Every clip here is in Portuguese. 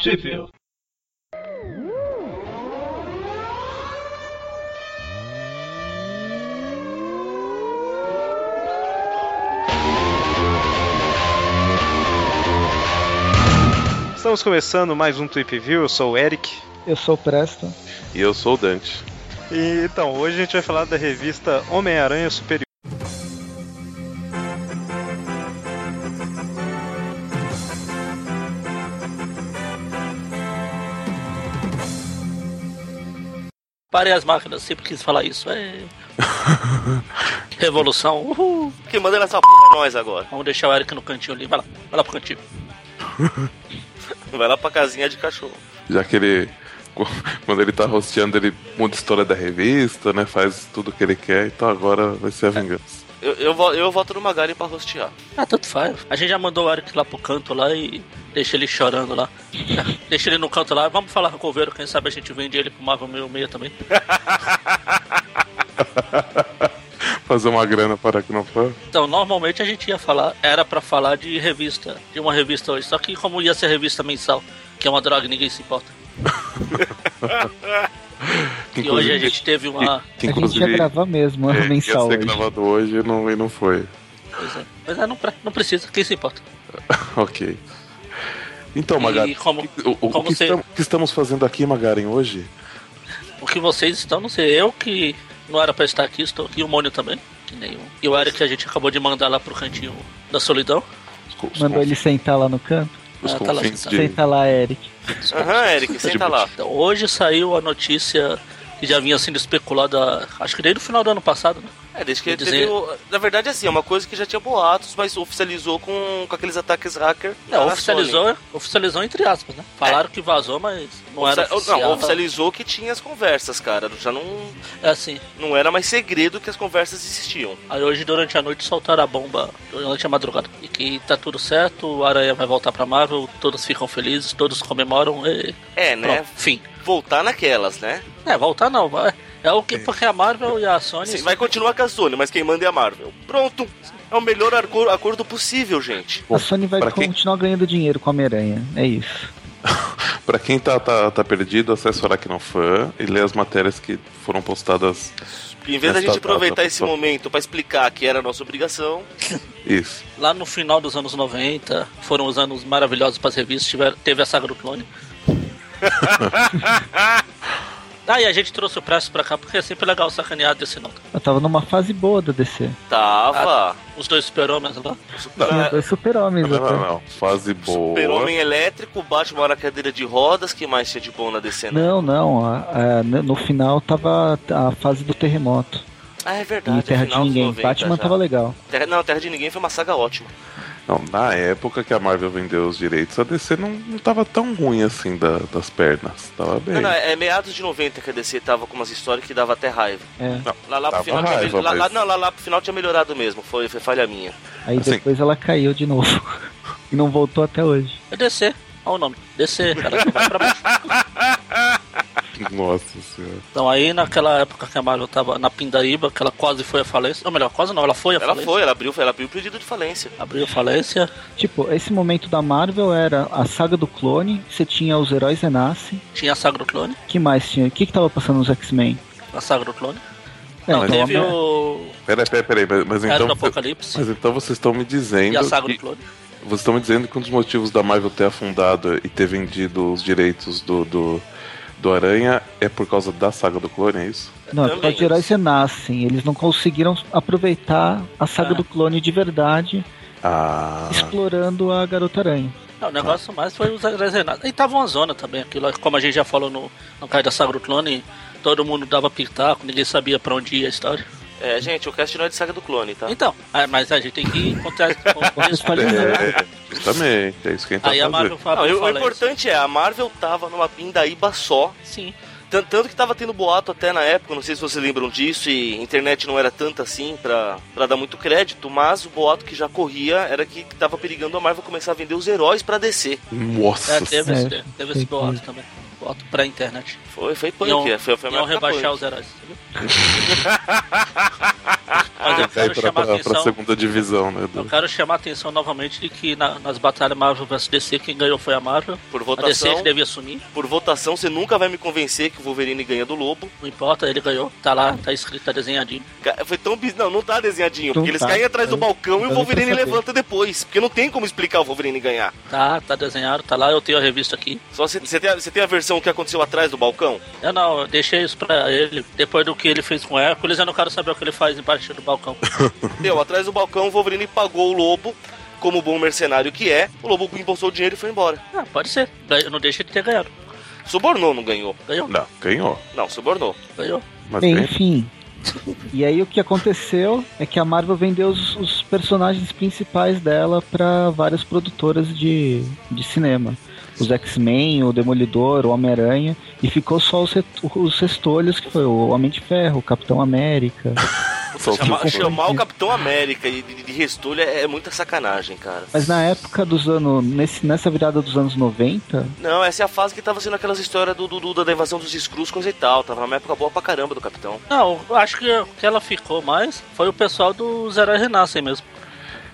Sheffield. Estamos começando mais um Tweep View, eu sou o Eric. Eu sou o Presto. E eu sou o Dante. E então, hoje a gente vai falar da revista Homem-Aranha Superior. Parem as máquinas, sempre quis falar isso. É... Revolução, uhul. Quem manda nessa porra é nós agora. Vamos deixar o Eric no cantinho ali. Vai lá, vai lá pro cantinho. Vai lá pra casinha de cachorro. Já que ele. Quando ele tá rosteando, ele muda a história da revista, né? Faz tudo o que ele quer, então agora vai ser a vingança. Eu, eu, eu voto no Magari pra rostear. Ah, tanto faz. A gente já mandou o Eric lá pro canto lá e deixa ele chorando lá. deixa ele no canto lá. Vamos falar com o Coveiro, quem sabe a gente vende ele pro Marvel 66 também. Fazer uma grana para que não for. Então, normalmente a gente ia falar, era pra falar de revista, de uma revista hoje. Só que como ia ser revista mensal, que é uma droga, ninguém se importa. E hoje a gente teve uma. que, a gente ia gravar mesmo, é, mensal ia ser hoje. gravado hoje e não, e não foi. Pois é, mas é, não, não precisa, quem se importa? ok. Então, E Magari, como- o, o- o como que, você- estamos, o que estamos fazendo aqui, Magaren, hoje? O que vocês estão, não sei, eu que não era pra estar aqui, estou aqui, o Mônio também, que nem o. E o Eric que a gente acabou de mandar lá pro cantinho da solidão. Os, co- os Mandou conf- ele sentar lá no canto. os Ah, tá lá, de. Senta lá, Eric. Aham, Eric, senta lá. Então, hoje saiu a notícia que já vinha sendo especulada, acho que desde o final do ano passado, né? É, desde que teve. dizer- o- Na verdade, assim, é uma coisa que já tinha boatos, mas oficializou com, com aqueles ataques hacker. É, na oficializou, oficializou entre aspas, né? Falaram que vazou, mas não era Ofici- oficial. Não, oficializou que tinha as conversas, cara. Já não, É assim. não era mais segredo que as conversas existiam. Aí hoje, durante a noite, soltaram a bomba durante a madrugada. E que tá tudo certo, o Aranha vai voltar pra Marvel, todos ficam felizes, todos comemoram e. É, né? Pronto, fim. Voltar naquelas, né? É, voltar não, vai. É o que porque a Marvel e a Sony. Sim, vai continuar com a Sony, mas quem manda é a Marvel. Pronto. É o melhor acordo possível, gente. A Sony vai pra quem- continuar ganhando dinheiro com a Homem-Aranha. É isso. Pra quem tá, tá, tá perdido, acesse o Aracnofan e lê as matérias que foram postadas. Em vez da gente aproveitar data, esse momento pra explicar que era a nossa obrigação, Isso. Lá no final dos anos 90, foram os anos maravilhosos para as revistas, tiver, teve a saga do clone. Ah, e a gente trouxe o Presto pra cá porque é sempre legal sacanear desse não. Eu tava numa fase boa da DC. tava. Os dois super-homens lá. Tinha É, dois super-homens Não, não, não. Fase boa. Super-Homem elétrico, Batman na cadeira de rodas, que mais tinha de bom na DC? né? Não, não. a- a- no final tava a fase do terremoto. Ah, é verdade. Terra de Ninguém. 90 Batman já. tava legal. Terra, não, Terra de Ninguém foi uma saga ótima. Não, na época que a Marvel vendeu os direitos, a DC não, não tava tão ruim assim da- das pernas. Tava bem. Não, não, é meados de 90 que a DC tava com umas histórias que dava até raiva. É. Não, Lá, lá pro final tinha, raiva, lá, lá- mas- não, lá, lá pro final tinha melhorado mesmo, foi, foi falha minha. Aí Assim. depois ela caiu de novo. e não voltou até hoje. É DC. Olha o nome. DC, cara, vai pra baixo. Nossa senhora. Então aí naquela época que a Marvel tava na pindaíba, que ela quase foi a falência. Ou melhor, quase não, ela foi a Ela falência. foi, ela abriu, ela abriu o pedido de falência. Abriu a falência, Tipo, esse momento da Marvel era a saga do clone, você tinha os heróis renascem. tinha a saga do clone. que mais tinha? O que, que tava passando nos X-Men? A saga do clone. É, Não, então, teve a- o. Peraí, peraí, peraí. Mas, mas Era então. do Apocalipse. Mas então vocês estão me dizendo. E a saga que, do clone. Vocês estão me dizendo que um dos motivos da Marvel ter afundado e ter vendido os direitos do, do, do Aranha é por causa da saga do clone, é isso? Não, é por Também causa de heróis isso. renascem. Eles não conseguiram aproveitar a saga Ah. do clone de verdade, Ah. explorando a Garota Aranha. Não, o negócio mais foi os armazenados. E tava uma zona também, aquilo, como a gente já falou no, no caso da Saga do Clone, todo mundo dava pitaco, ninguém sabia pra onde ia a história. É, gente, o cast não é de saga do clone, tá? Então, ah, mas a gente tem que encontrar É, justamente, é isso que a gente tá Aí a. Marvel Não, fala, e o- fala isso. importante é, a Marvel tava numa pindaíba só. Sim. Tan- Tanto que tava tendo boato até na época, não sei se vocês lembram disso, e a internet não era tanta assim pra, pra dar muito crédito, mas o boato que já corria era que tava perigando a Marvel começar a vender os heróis pra DC. Nossa É, teve, esse, teve esse boato que- também. Boato pra internet. Foi, foi punk, Iam, é, foi, foi iam rebaixar punk. os heróis? Mas eu quero pra, chamar a pra, pra atenção. segunda divisão, né? Eu do- quero chamar a atenção novamente de que na- nas batalhas Marvel vs DC, quem ganhou foi a Marvel. Por A DC votação, que devia assumir, por votação, você nunca vai me convencer que o Wolverine ganha do Lobo. não importa, ele ganhou. Tá lá, tá escrito, tá desenhadinho. Foi tão bis... Não, não tá desenhadinho, Não porque eles tá. caem atrás do Eu- balcão e eu o Wolverine pra levanta depois. Porque não tem como explicar o Wolverine ganhar. Tá, tá desenhado, tá lá, eu tenho a revista aqui. Só você tem, a- tem a versão que aconteceu atrás do balcão? Eu não, eu deixei isso pra ele. Depois do que ele fez com o Hércules, eu não quero saber o que ele faz embaixo do balcão. Deu, atrás do balcão o Wolverine pagou o Lobo, como bom mercenário que é. O Lobo embolsou o dinheiro e foi embora. Ah, pode ser. Não deixa de ter ganhado. Subornou, não ganhou. Ganhou, Não, ganhou. Não, subornou. ganhou. Mas Bem, enfim. E aí o que aconteceu é que a Marvel vendeu os, os personagens principais dela para várias produtoras de, de cinema. Os X-Men, o Demolidor, o Homem-Aranha, e ficou só os, os restolhos, que foi o Homem de Ferro, o Capitão América. Só Chamar, que- chamar o Capitão América e de, de restolho é, é muita sacanagem, cara. Mas na época dos anos. Nesse, nessa virada dos anos 90, Não, essa é a fase que tava sendo aquelas histórias do, do, do- da invasão dos Skrulls, coisa e tal. Tava numa época boa pra caramba do Capitão. Não, eu acho que o que ela ficou mais foi o pessoal dos Heróis Renascem mesmo.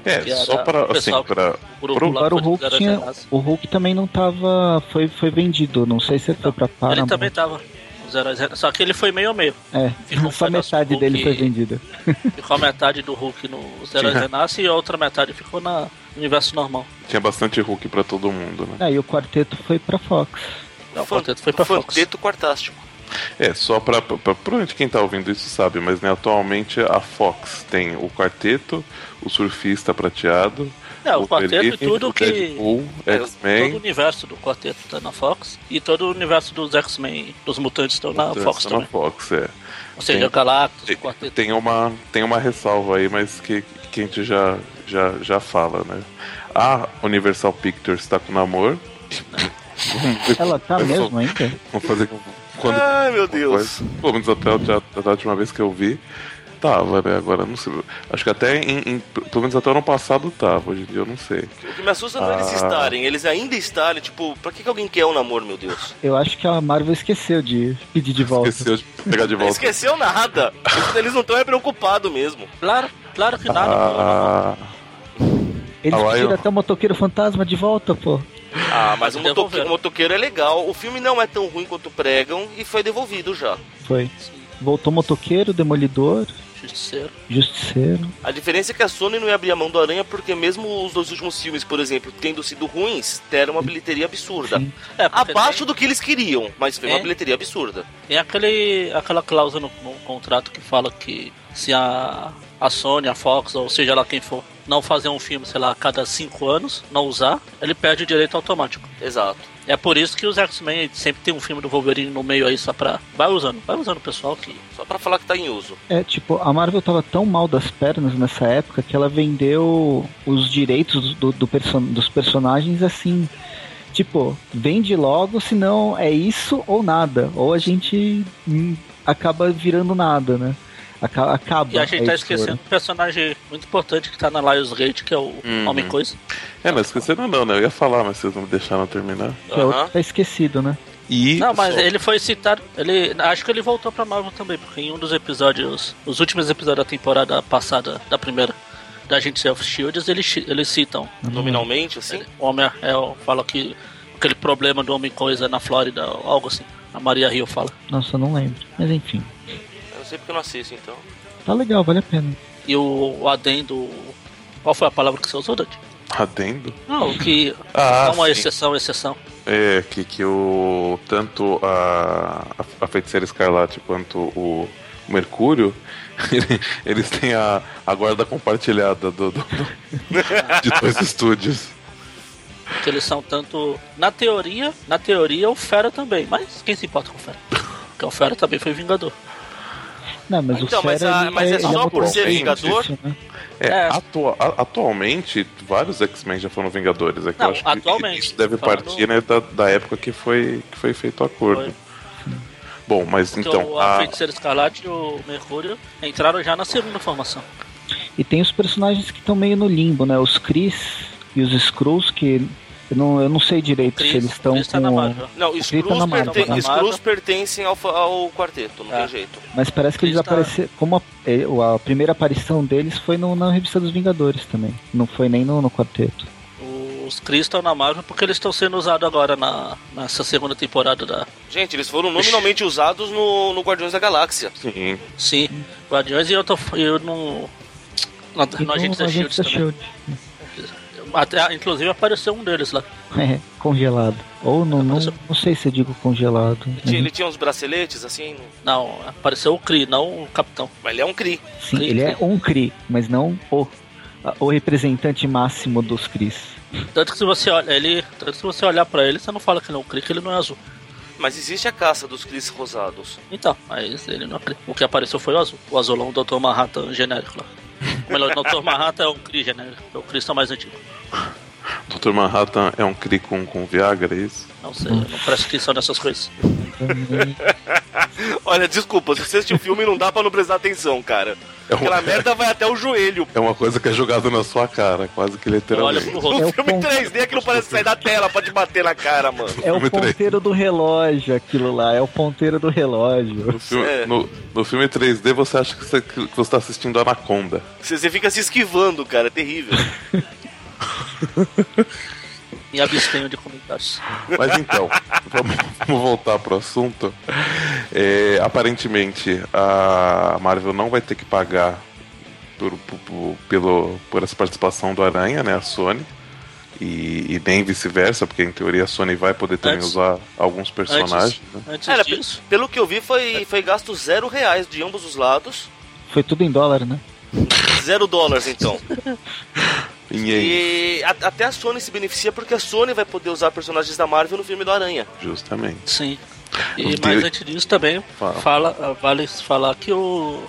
É, só era para, o assim, para... Pro- agora o Hulk tinha. O Hulk também não tava. Foi, foi vendido. Não sei se ele foi pra Ele Paramount. também tava. Os Heróis Renascem. Só que ele foi meio a meio. É, Ficou só metade do dele Hulk- foi vendida. Ficou a metade do Hulk nos Heróis Tinha. Renascem e a outra metade ficou na no universo normal. Tinha bastante Hulk pra todo mundo, né? Aí o quarteto foi pra Fox. Não, o quarteto foi pra Fox. Fanteto Quartástico. É, só pra, pra, pra- provavelmente quem tá ouvindo isso sabe, mas né, atualmente a Fox tem o Quarteto, o Surfista Prateado, É, o quarteto e Wolverine, tudo que. Deadpool, É, Todo o universo do quarteto tá na Fox e todo o universo dos X-Men, dos mutantes estão na Fox tá também. na Fox, é. Ou seja, Tem- o Galactus, Tem, o quarteto. tem uma, tem uma ressalva aí, mas que, que a gente já, já, já fala, né? A Universal Pictures tá com namoro. Ela tá mesmo ainda? Vamos fazer quando. Ai, meu Deus. Pelo menos até, até, até a última vez que eu vi. Tava, né? Agora não sei. Acho que até em, em- Pelo menos até o ano passado tava, hoje em dia eu não sei. O que me assusta não é eles Ah. estarem, eles ainda estarem, tipo, pra que, que alguém quer um namoro, meu Deus? Eu acho que a Marvel esqueceu de pedir de volta. Esqueceu de pegar de volta. Esqueceu nada. Eles- não estão é preocupados mesmo. Claro, claro que nada. Ah, Eles Ah, pediram eu- até o motoqueiro fantasma de volta, pô. Ah, mas o motoqueiro, o motoqueiro é legal. O filme não é tão ruim quanto pregam e foi devolvido já. Foi. Voltou motoqueiro, demolidor, Justiceiro. justiceiro. A diferença é que a Sony não ia abrir a mão do Aranha porque mesmo os dois últimos filmes, por exemplo, tendo sido ruins, deram uma bilheteria absurda. É, Abaixo tem, do que eles queriam, mas foi uma É. bilheteria absurda. tem aquele, aquela cláusula no, no contrato que fala que se a, a Sony, a Fox, ou seja lá quem for, não fazer um filme, sei lá, a cada cinco anos, não usar, ele perde o direito automático. Exato. É por isso que os X-Men sempre tem um filme do Wolverine no meio aí só pra. Vai usando, vai usando o pessoal que. Só pra falar que tá em uso. É, tipo, a Marvel tava tão mal das pernas nessa época que ela vendeu os direitos do, do perso- dos personagens assim. Tipo, vende logo, senão é isso ou nada. Ou a gente hum, acaba virando nada, né? Aca- Acaba. E a gente tá editora. esquecendo um personagem muito importante que tá na Lionsgate, que é o Uhum. Homem-Coisa. é, não, esqueceram não, né? Eu ia falar, mas vocês não me deixaram terminar. Que é outro que tá esquecido, né? E. Não, mas só- ele foi citado. Ele, acho que ele voltou pra Marvel também, porque em um dos episódios, os últimos episódios da temporada passada, da primeira, da Agente of Shields, eles, eles citam. Nominalmente, assim. O homem é, fala que aquele problema do homem coisa na Flórida, algo assim. A Maria Rio fala. Nossa, eu não lembro. Mas enfim. Eu não sei porque eu não assisto, então. Tá legal, vale a pena. E o, o adendo. Qual foi a palavra que você usou, Dante? Adendo? Não, o que. Ah, é uma sim. exceção, exceção. É, que, que o. Tanto a, a, feiticeira escarlate quanto o Mercúrio. ele- Eles têm a, a guarda compartilhada do, do- do- de dois estúdios. Que eles são tanto. Na teoria, na teoria, o Fera também. Mas quem se importa com o Fera? Porque o Fera também foi Vingador. Não, mas Então, o mas a- mas é ele só muito por ser. Vingador? Né? É, É. atua- a- atualmente, vários X-Men já foram Vingadores. É que Não, eu acho que atualmente, isso deve falando- partir né, da, da época que foi, que foi feito o acordo. Foi. Bom, mas então. o, a A, Feiticeira Escarlate e o Mercúrio entraram já na segunda formação. E tem os personagens que estão meio no limbo, né? Os Chris e os Skrulls que Eu não, eu não sei direito Chris- se eles estão tá com. Marvel. Não, Screws, na Marvel, perten né? Screws pertencem ao, ao quarteto, não É. tem jeito. Mas parece que eles Chris tá- apareceram. Como a, eh, a primeira aparição deles foi no- na revista dos Vingadores também. Não foi nem no, no quarteto. Os Chris estão na Marvel porque eles estão sendo usados agora na, nessa segunda temporada da. Gente, eles foram nominalmente usados no, no Guardiões da Galáxia. Sim. Sim, Guardiões e eu tô. Eu não. No, no Agentes da Shield também. Shield. Até, inclusive apareceu um deles lá. É, congelado. Ou não, não, Apareceu. não sei se eu digo congelado. Tinha- Ele tinha uns braceletes assim, Não, apareceu o Kree, não o Capitão. mas ele é um Kree. Sim, Cri, ele é Cri. um Cri, mas não o, o representante máximo dos Cris. Tanto que se você olha ele. Tanto que se você olhar pra ele, você não fala que ele é um Kree, que ele não é azul. Mas existe a caça dos Cris rosados. Então, mas ele não é Kree. O que apareceu foi o azul. O azulão do Dr. Manhattan genérico lá. Melhor, Dr. Manhattan é um Kree genérico. É o Kree mais antigo. Dr. Manhattan é um cri com, com Viagra, é isso? Não sei, eu não presto atenção nessas coisas. Olha, desculpa, se você assistir o filme não dá pra não prestar atenção, cara. É uma, Aquela merda vai até o joelho. é uma coisa que é jogada na sua cara, quase que Olha literalmente. pro No. É o filme ponto. 3D aquilo parece sair da tela pra te bater na cara, mano. É o ponteiro do relógio, aquilo lá. É o ponteiro do relógio. No filme, É. no, no filme 3D você acha que você, que você tá assistindo Anaconda. Você, você fica se esquivando, cara, é terrível. Me abstenho de comentários. Mas então, vamos, vamos voltar pro assunto. É, aparentemente, a Marvel não vai ter que pagar por, por, pelo, por essa participação do Aranha, né? A Sony. E, e nem vice-versa, porque em teoria a Sony vai poder também Antes- usar alguns personagens. né? Antes Era, pe- disso, pelo que eu vi, foi, foi gasto zero reais de ambos os lados. Foi tudo em dólar, né? Zero dólares, então. E E a- até a Sony se beneficia porque a Sony vai poder usar personagens da Marvel no filme do Aranha. justamente. sim. E, mas de- antes disso também, Fala. fala, vale falar que o.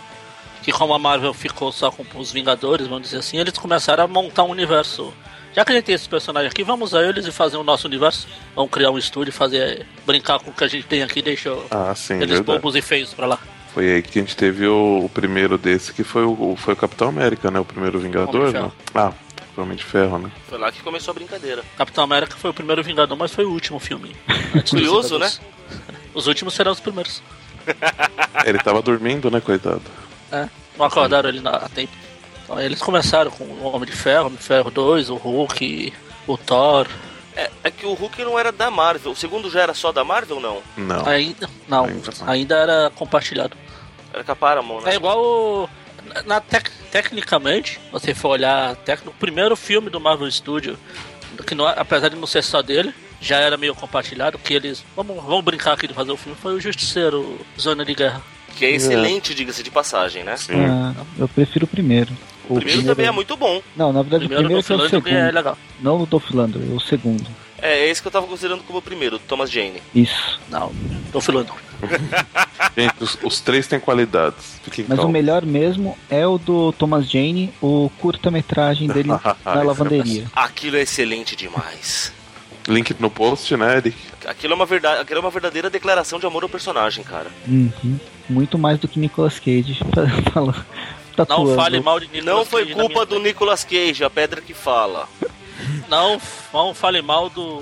Que como a Marvel ficou só com os Vingadores, vamos dizer assim, eles começaram a montar um universo. Já que a gente tem esses personagens aqui, vamos usar eles e fazer o nosso universo. Vamos criar um estúdio e fazer. brincar com o que a gente tem aqui e deixar Ah, sim, eles verdade. bobos e feios pra lá. Foi aí que a gente teve o, o primeiro desse, que foi o, foi o Capitão América, né? O primeiro Vingador, né? Ah, Homem de Ferro, né? Foi lá que começou a brincadeira. Capitão América foi o primeiro Vingador, mas foi o último filme. Curioso, Vingadores. Os últimos serão os primeiros. Ele tava dormindo, né, coitado? É, não acordaram ele na, a tempo. Então, eles começaram com o Homem de Ferro, Homem de Ferro 2, o Hulk, o Thor. É, é que o Hulk não era da Marvel. O segundo já era só da Marvel, não? Não. Ainda, não, Ainda ainda, não. era compartilhado. Era com a Paramount, né? É igual o- na, tec- tecnicamente, você for olhar tec- o primeiro filme do Marvel Studio, que não, é- apesar de não ser só dele, já era meio compartilhado, que eles. Vamos, vamos brincar aqui de fazer o filme, foi o Justiceiro Zona de Guerra. Que é excelente, diga-se de passagem, né? Sim. Ah, eu prefiro o primeiro. O primeiro também é muito bom. Não, na verdade Primeiro o primeiro do que é o segundo. é legal. Não o do Philander, é o segundo. É esse que eu tava considerando como o primeiro, Thomas Jane. Isso. Não, tô filando. Gente, os, os três têm qualidades. Fiquem Mas o melhor mesmo é o do Thomas Jane, o curta-metragem dele na lavanderia. Aquilo é excelente demais. Link no post, né, Eric? Aquilo é uma verdade, aquilo é uma verdadeira declaração de amor ao personagem, cara. Uhum. Muito mais do que Nicolas Cage falando. Não tatuando. fale mal de Nicolas Não foi culpa do Nicolas Cage, a pedra que fala. Não, não fale mal do,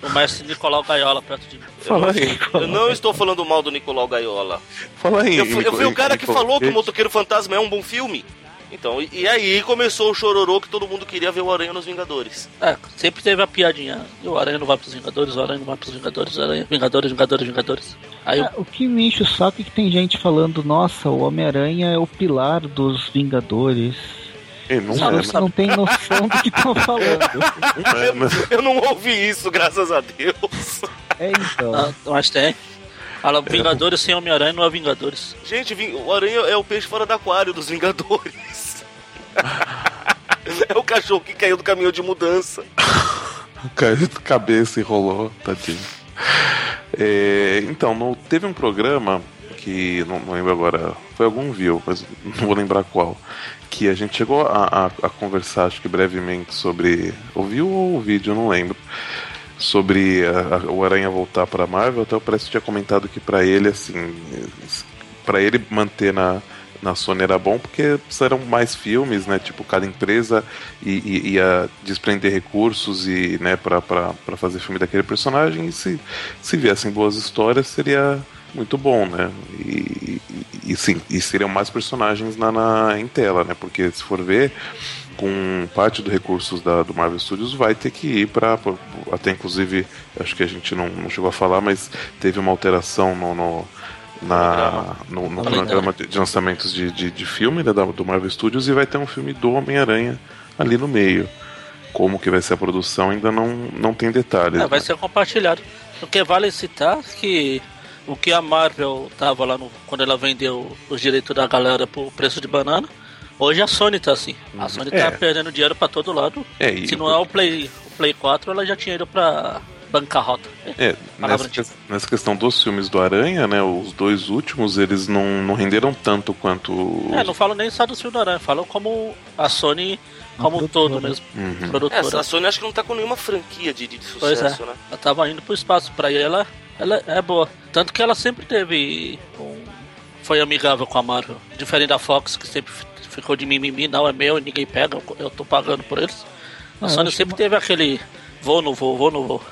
do mestre Nicolau Gaiola perto de mim. Fala aí. Eu não estou falando mal do Nicolau Gaiola. Fala aí. Eu, fui- eu fui o cara que Nicolas falou que o. Motoqueiro Fantasma é um bom filme. Então, e, e aí começou o chororô que todo mundo queria ver o Aranha nos Vingadores. É, sempre teve a piadinha. E o Aranha não vai pros Vingadores, o Aranha não vai pros Vingadores, o Aranha, Vingadores, Vingadores, Vingadores. Aí É, o que me enche o saco é que tem gente falando, nossa, o Homem-Aranha é o pilar dos Vingadores. Ei, não Sabe, é? Você não tem noção do que estão falando. Não é? Eu não ouvi isso, graças a Deus. É então. Ah, mas tem. Fala, Vingadores sem Homem-Aranha não é Vingadores. Gente, o Aranha é o peixe fora do aquário dos Vingadores. é o cachorro que caiu do caminhão de mudança. Caiu de cabeça e rolou, tadinho. É, então, no- teve um programa que não, não lembro agora, foi algum viu, mas não vou lembrar qual. Que a gente chegou a, a- a conversar, acho que brevemente, sobre. Ouviu ou o vídeo, não lembro. Sobre a- a- o Aranha voltar pra Marvel, até o Presto tinha comentado que pra ele, assim. pra ele manter na, na Sony era bom porque eram mais filmes, né? Tipo, cada empresa ia, ia desprender recursos e, né, pra fazer filme daquele personagem. E se, se viessem boas histórias, seria muito bom, né? E, e, e sim, e seriam mais personagens na, na, em tela, né? Porque se for ver, com parte dos recursos da, do Marvel Studios vai ter que ir para até inclusive acho que a gente não, não, chegou a falar mas teve uma alteração no, no na, no, no programa de lançamentos de, de, de filme né, do Marvel Studios e vai ter um filme do Homem-Aranha ali no meio. Como que vai ser a produção ainda não, não tem detalhes. É, vai né? ser compartilhado. O que vale citar que o que a Marvel tava lá no, quando ela vendeu os direitos da galera por preço de banana, Hoje a Sony tá assim. A uhum. Sony tá é. perdendo dinheiro pra todo lado. É, Se não é o Play, o Play 4, ela já tinha ido pra bancarrota. É, nessa, que, nessa, questão dos filmes do Aranha, né? Os dois últimos, eles não, não renderam tanto quanto. É, não falo nem só do filme do Aranha, falo como a Sony como um todo mesmo. Uhum. Produtora. É, a Sony acho que não tá com nenhuma franquia de, de sucesso, é. né? Ela tava indo pro espaço, pra ela, ela é boa. Tanto que ela sempre teve um, foi amigável com a Marvel. Diferente da Fox, que sempre ficou de mimimi, não é meu, ninguém pega, eu tô pagando por eles. A ah, Sony sempre que... teve aquele vou, não vou, vou, não vou.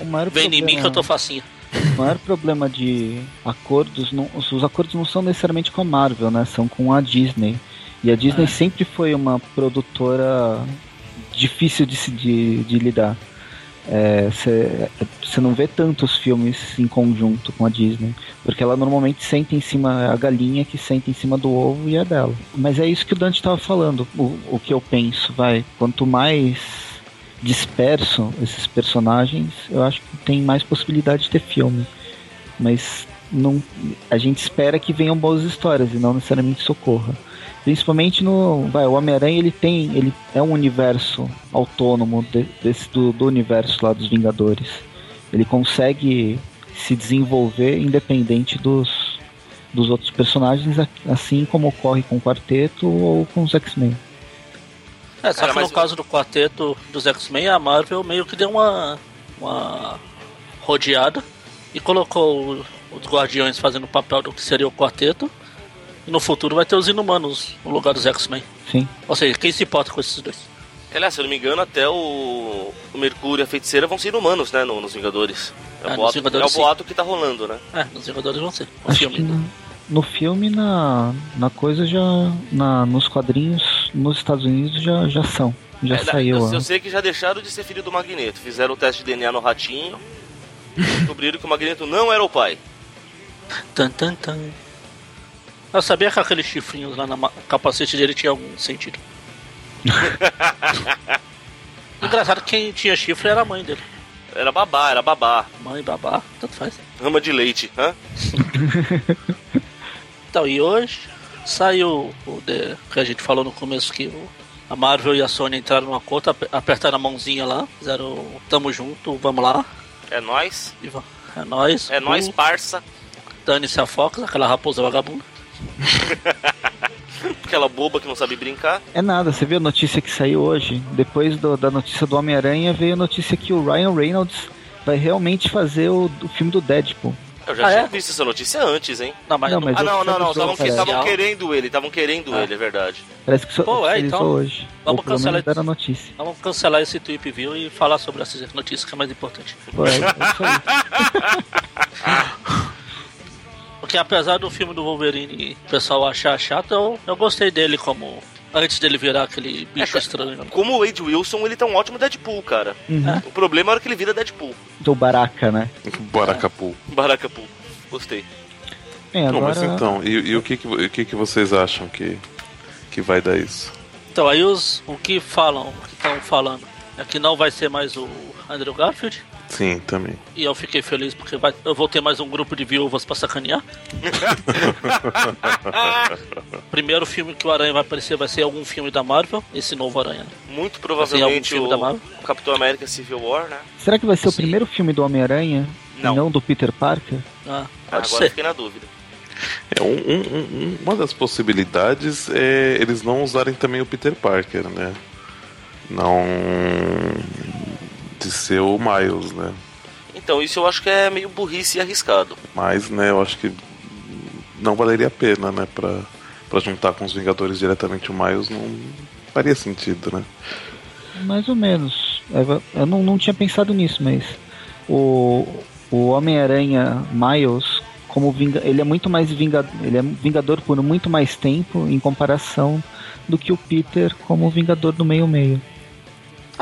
Vem problema... em mim que eu tô facinho. O maior problema de acordos, não, os acordos não são necessariamente com a Marvel, né? São com a Disney. E a Disney ah. sempre foi uma produtora difícil de, de, de lidar. Você é, não vê tantos filmes em conjunto com a Disney, porque ela normalmente senta em cima, a galinha que senta em cima do ovo e é dela. Mas é isso que o Dante estava falando, o, o que eu penso, vai. Quanto mais disperso esses personagens, eu acho que tem mais possibilidade de ter filme. Mas não, a gente espera que venham boas histórias e não necessariamente socorra. Principalmente no. Vai, o Homem-Aranha ele tem. ele é um universo autônomo de, desse, do, do universo lá dos Vingadores. Ele consegue se desenvolver independente dos, dos outros personagens, assim como ocorre com o quarteto ou com os X-Men. É, só que no caso do quarteto dos X-Men, a Marvel meio que deu uma, uma rodeada e colocou os Guardiões fazendo o papel do que seria o quarteto e no futuro vai ter os inumanos no lugar dos X-Men. Sim. Ou seja, quem se importa com esses dois? Aliás, se eu não me engano, até o, o Mercúrio e a Feiticeira vão ser inumanos, né, no, nos Vingadores. É, é, o, boato, Vingadores, é o boato que tá rolando, né? É, nos Vingadores vão ser. No Acho filme. Que no, no filme, na, na coisa já. Na, nos quadrinhos, nos Estados Unidos já, já são. Já é, saiu. Eu, eu, sei que já deixaram de ser filho do Magneto. Fizeram o teste de DNA no ratinho. descobriram que o Magneto não era o pai. Tan, tan, tan. Eu sabia que aqueles chifrinhos lá no capacete dele tinha algum sentido. Engraçado que quem tinha chifre era a mãe dele. Era babá, era babá. Mãe, babá, tanto faz. Rama de leite, hã? então, e hoje saiu o que a gente falou no começo que a Marvel e a Sony entraram numa conta, apertaram a mãozinha lá, fizeram tamo junto, vamos lá. É nós. É nós. É nós, parça. Dane-se a Fox, aquela raposa vagabunda. Aquela boba que não sabe brincar. É nada, você viu a notícia que saiu hoje? Depois do, da notícia do Homem-Aranha, veio a notícia que o Ryan Reynolds vai realmente fazer o, o filme do Deadpool. Eu já ah, tinha é? visto essa notícia antes, hein? Não, mas, não, mas ah, não, não, não. Estavam que, querendo ele, estavam querendo ah. ele, é verdade. Parece que só Pô, é, então, hoje. Vamos cancelar a notícia. Vamos cancelar esse tweet view e falar sobre essas notícias que é mais importante. Pô, é, é isso aí. Porque apesar do filme do Wolverine o pessoal achar chato, eu, eu gostei dele como. Antes dele virar aquele bicho é, estranho. Como o Wade Wilson, ele tá um ótimo Deadpool, cara. Uhum. O problema é a hora que ele vira Deadpool. Do Baraka, né? Baracapool. É. Baracapool. Gostei. É, agora... Não, mas então, e, e, o, que, que, o que, que vocês acham que, que vai dar isso? Então, aí os, o que falam, o que estão falando, é que não vai ser mais o Andrew Garfield, Sim, também. E eu fiquei feliz porque vai, eu vou ter mais um grupo de viúvas pra sacanear. Primeiro filme que o Aranha vai aparecer vai ser algum filme da Marvel, esse novo Aranha. Né? Muito provavelmente o, o Capitão América Civil War, né? Será que vai ser Sim. o primeiro filme do Homem-Aranha? Não. não do Peter Parker? Ah, pode Agora ser. fiquei na dúvida. É, um, um, uma das possibilidades é eles não usarem também o Peter Parker, né? Não de ser o Miles, né? Então, isso eu acho que é meio burrice e arriscado. Mas, né, eu acho que não valeria a pena, né, pra, pra juntar com os Vingadores diretamente o Miles não faria sentido, né? Mais ou menos. Eu, eu não, não tinha pensado nisso, mas o, o Homem-Aranha Miles, como vinga, ele é muito mais vingador, ele é vingador por muito mais tempo em comparação do que o Peter como vingador do meio-meio.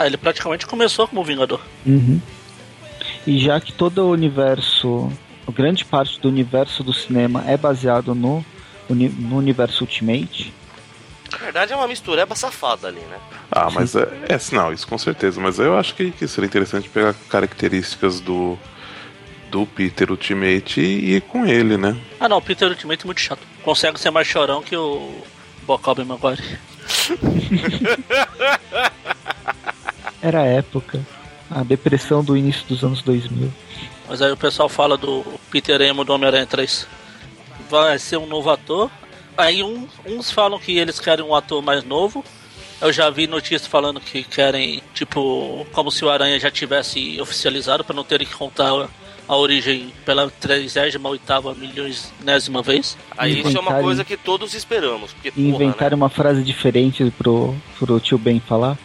Ah, ele praticamente começou como Vingador. Uhum. E já que todo o universo, grande parte do universo do cinema é baseado no, no universo Ultimate, Na verdade é uma mistureba safada ali, né? Ah, mas é, é não, isso com certeza. Mas eu acho que, que seria interessante pegar características do, do Peter Ultimate e ir com ele, né? Ah não, o Peter Ultimate é muito chato. Consegue ser mais chorão que o Bocob Maguire. era a época, a depressão do início dos anos 2000. Mas aí o pessoal fala do Peter Emo do Homem-Aranha 3. Vai ser um novo ator. Aí um, uns falam que eles querem um ator mais novo. Eu já vi notícias falando que querem, tipo, como se o Aranha já tivesse oficializado para não terem que contar a origem pela 38ª milionésima vez. Aí isso é uma coisa que todos esperamos. Porque, porra, inventaram uma frase diferente pro, pro tio Ben falar.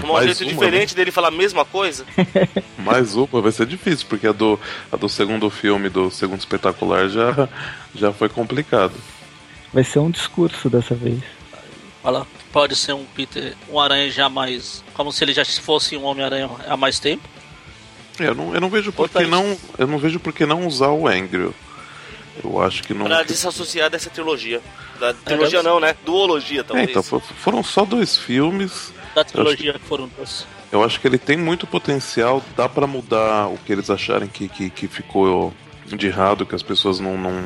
Né? Um Mais jeito uma, diferente dele falar a mesma coisa. Mais uma vai ser difícil, porque a do, a do segundo filme, do segundo espetacular, já, já foi complicado. Vai ser um discurso dessa vez. Fala, pode ser um Peter, um Aranha já mais. Como se ele já fosse um Homem-Aranha há mais tempo. É, Eu não, eu não vejo por que não. Eu não vejo por que não usar o Angry. Eu acho que não. Pra desassociar dessa trilogia. Da trilogia deve não, né? Duologia, É, talvez. então, fo- foram só dois filmes. Da trilogia que foram dois. Eu acho que ele tem muito potencial, dá pra mudar o que eles acharem que, que, que ficou de errado, que as pessoas não, não,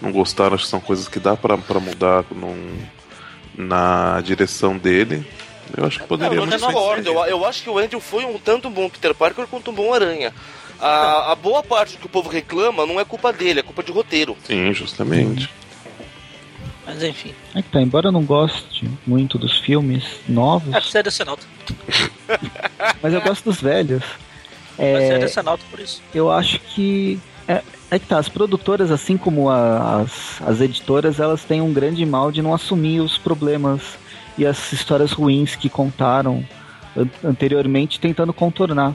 não gostaram, acho que são coisas que dá pra, pra mudar num- na direção dele. Eu acho que poderia não ser. Eu, eu acho que o Andrew foi um tanto um bom Peter Parker quanto um bom Aranha. A, a boa parte do que o povo reclama não é culpa dele, é culpa de roteiro. Sim, justamente. Mas enfim. É que tá, embora eu não goste muito dos filmes novos, É você é decenalto. mas eu gosto dos velhos. Mas você é É, decenalto por isso. eu acho que. É, é que tá, as produtoras, assim como as, as editoras, elas têm um grande mal de não assumir os problemas e as histórias ruins que contaram an- anteriormente, tentando contornar.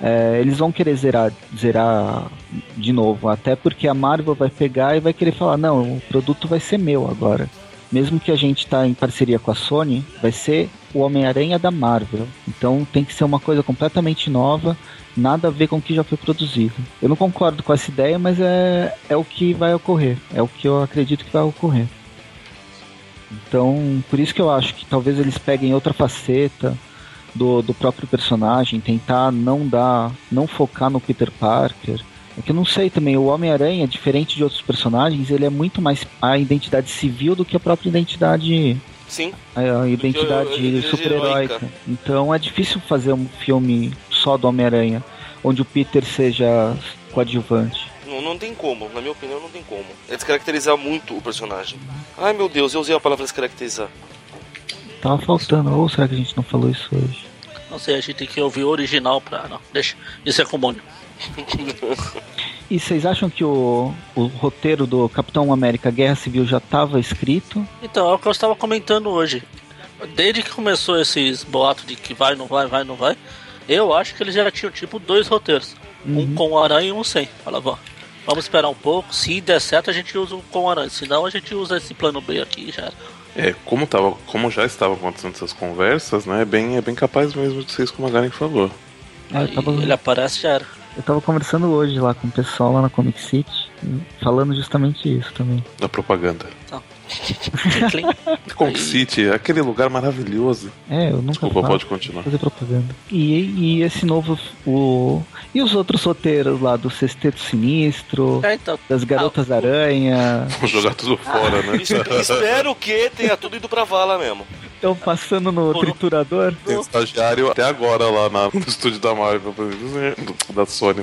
É, eles vão querer zerar, zerar de novo, até porque a Marvel vai pegar e vai querer falar: não, o produto vai ser meu agora. Mesmo que a gente tá em parceria com a Sony, vai ser o Homem-Aranha da Marvel. Então tem que ser uma coisa completamente nova, nada a ver com o que já foi produzido. Eu não concordo com essa ideia, mas é, é o que vai ocorrer. É o que eu acredito que vai ocorrer. Então, por isso que eu acho que talvez eles peguem outra faceta do, do próprio personagem, tentar não dar, não focar no Peter Parker. É que eu não sei também, o Homem-Aranha, diferente de outros personagens, ele é muito mais a identidade civil do que a própria identidade Sim. a identidade identidade super-heróica. heróica. Então é difícil fazer um filme só do Homem-Aranha, onde o Peter seja coadjuvante. Não, não tem como, na minha opinião, não tem como. É descaracterizar muito o personagem. Ai meu Deus, eu usei a palavra descaracterizar. Tava faltando, ou será que a gente não falou isso hoje? Não sei, a gente tem que ouvir o original pra. Não, deixa. Isso é comum. E vocês acham que o, o roteiro do Capitão América Guerra Civil já estava escrito? Então, é o que eu estava comentando hoje. Desde que começou esses boatos de que vai, não vai, vai, não vai, eu acho que eles já tinham tipo dois roteiros. Um com o aranha e um sem. Falava, ó, vamos esperar um pouco. Se der certo, a gente usa o com o aranha. Se não, a gente usa esse plano B aqui já. É, como, tava, como já estavam acontecendo essas conversas, né? É bem, é bem capaz mesmo de ser isso que o Magaren falou. É, Aí tava, ele aparece já era. eu tava conversando hoje lá com o pessoal lá na Comic City, falando justamente isso também. Da propaganda. Clim. Aí- City, aquele lugar maravilhoso. É, eu nunca Desculpa, falo. pode continuar. fazer propaganda. E, e esse novo. O, e os outros roteiros lá do Sexteto Sinistro, É, então. das Garotas Aranha. Vou jogar tudo fora, né? Es- espero que tenha tudo ido pra vala mesmo. Estão passando no Pô. triturador. Tem estagiário até agora lá na- no estúdio da Marvel, da Sony.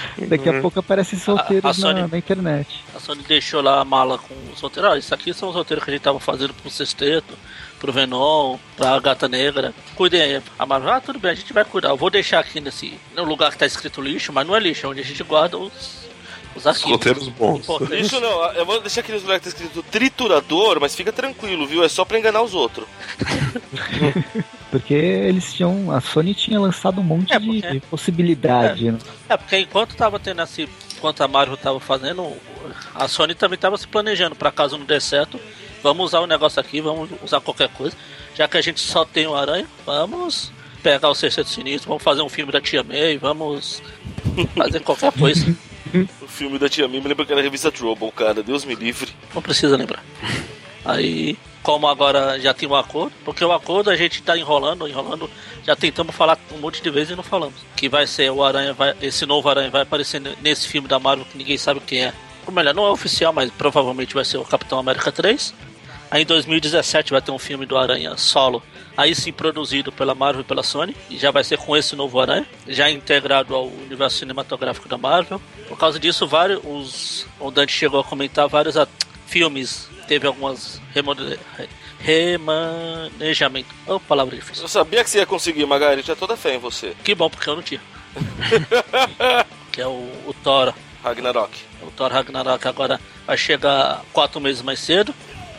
Daqui a pouco aparecem esses roteiros a Sony- na, na internet. A Sony deixou lá a mala com os roteiros. Ah, isso aqui são os roteiros que a gente tava fazendo pro Sexteto, pro Venom, pra Gata Negra. Cuidem aí. A Marvel, ah, tudo bem, a gente vai cuidar. Eu vou deixar aqui nesse no lugar que tá escrito lixo, mas não é lixo, é onde a gente guarda os, Os Os arquivos. roteiros bons. Isso não, eu vou deixar aqui nos lugares que tá escrito triturador, mas fica tranquilo, viu? É só pra enganar os outros. Porque eles tinham. A Sony tinha lançado um monte É, de possibilidade. né? É, porque enquanto tava tendo esse. Enquanto a Marvel tava fazendo, a Sony também tava se planejando pra caso não der certo. Vamos usar o negócio aqui, vamos usar qualquer coisa. Já que a gente só tem o Aranha, vamos pegar o Sexteto Sinistro, vamos fazer um filme da Tia May, vamos fazer qualquer coisa. O filme da Tia May me lembra que era a revista Trouble, cara. Deus me livre. Não precisa lembrar. Aí, como agora já tem um acordo, porque o acordo a gente tá enrolando, enrolando, já tentamos falar um monte de vezes e não falamos. Que vai ser o Aranha, vai, esse novo Aranha vai aparecer nesse filme da Marvel que ninguém sabe quem é. Ou melhor, não é oficial, mas provavelmente vai ser o Capitão América 3. Aí em 2017 vai ter um filme do Aranha solo, aí sim produzido pela Marvel e pela Sony, e já vai ser com esse novo Aranha, já integrado ao universo cinematográfico da Marvel. Por causa disso, vários, os, o Dante chegou a comentar vários filmes, teve algumas remanejamento. Oh, palavra difícil. Eu sabia que você ia conseguir, Magari. Tinha toda a fé em você. Que bom, porque eu não tinha. que é o, o Thor. Ragnarok. O Thor Ragnarok agora vai chegar quatro meses mais cedo,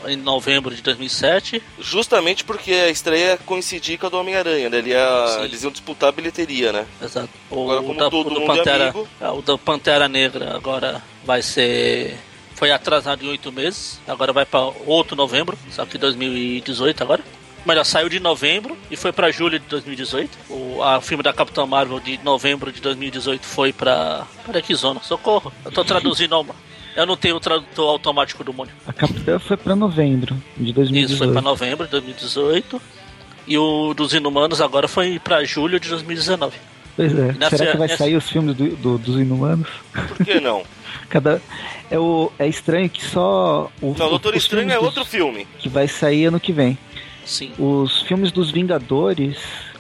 em novembro de 2007. Justamente porque a estreia coincidia com a do Homem-Aranha, né? Ele ia, eles iam disputar a bilheteria, né? Exato. O, Agora, como da, todo o do é Pantera, amigo. é, o da Pantera Negra agora vai ser. Foi atrasado em oito meses, agora vai para outro novembro, só que 2018 agora. Melhor, saiu de novembro e foi para julho de 2018. O a filme da Capitã Marvel de novembro de 2018 foi para. Para que zona? Socorro! Eu tô traduzindo. ao- Eu não tenho o tradutor automático do mundo. A Capitã foi pra novembro de Isso foi 2018. para novembro de 2018. E o dos Inumanos agora foi para julho de 2019. Pois é. Nessa- Será que vai nessa- sair os filmes do- do- dos Inumanos? Por que não? Cada... É, o... é estranho que só. O... Não, Doutor os Estranho filmes é dos- outro filme. Que vai sair ano que vem. Sim. Os filmes dos Vingadores,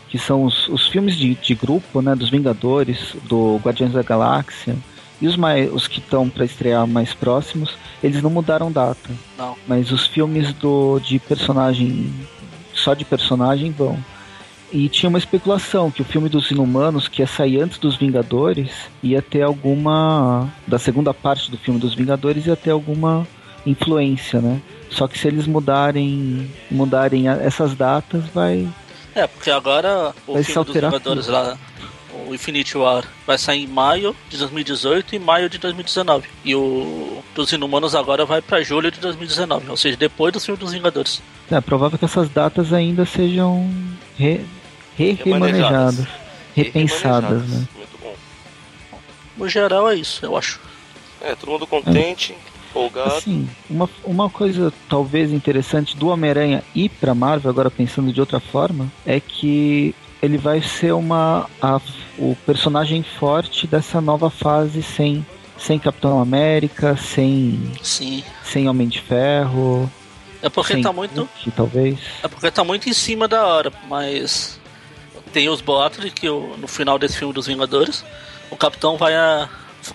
que são os, os filmes de, de grupo, né? Dos Vingadores, do Guardiões da Galáxia. E os, mais, os que estão para estrear mais próximos, eles não mudaram data. Não. Mas os filmes do de personagem. Só de personagem vão. E tinha uma especulação que o filme dos Inumanos, que ia sair antes dos Vingadores, ia ter alguma. Da segunda parte do filme dos Vingadores, ia ter alguma influência, né? Só que se eles mudarem mudarem essas datas, vai. É, porque agora o Vai filme dos Vingadores lá, o Infinity War, vai sair em maio de 2018 e maio de 2019. E o dos Inumanos agora vai pra julho de 2019, ou seja, depois do filme dos Vingadores. É provável que essas datas ainda sejam re- Remanejadas. remanejadas, repensadas, Remanejadas. né? Muito bom. No geral é isso, eu acho. É, todo mundo contente, empolgado. Assim, uma, uma coisa talvez interessante do Homem-Aranha ir pra Marvel, agora pensando de outra forma, é que ele vai ser uma a- o personagem forte dessa nova fase sem sem Capitão América, sem Sim. sem Homem de Ferro, É porque sem tá muito. Hulk, talvez. É porque tá muito em cima da hora, mas tem os boatos que no final desse filme dos Vingadores, o Capitão vai a,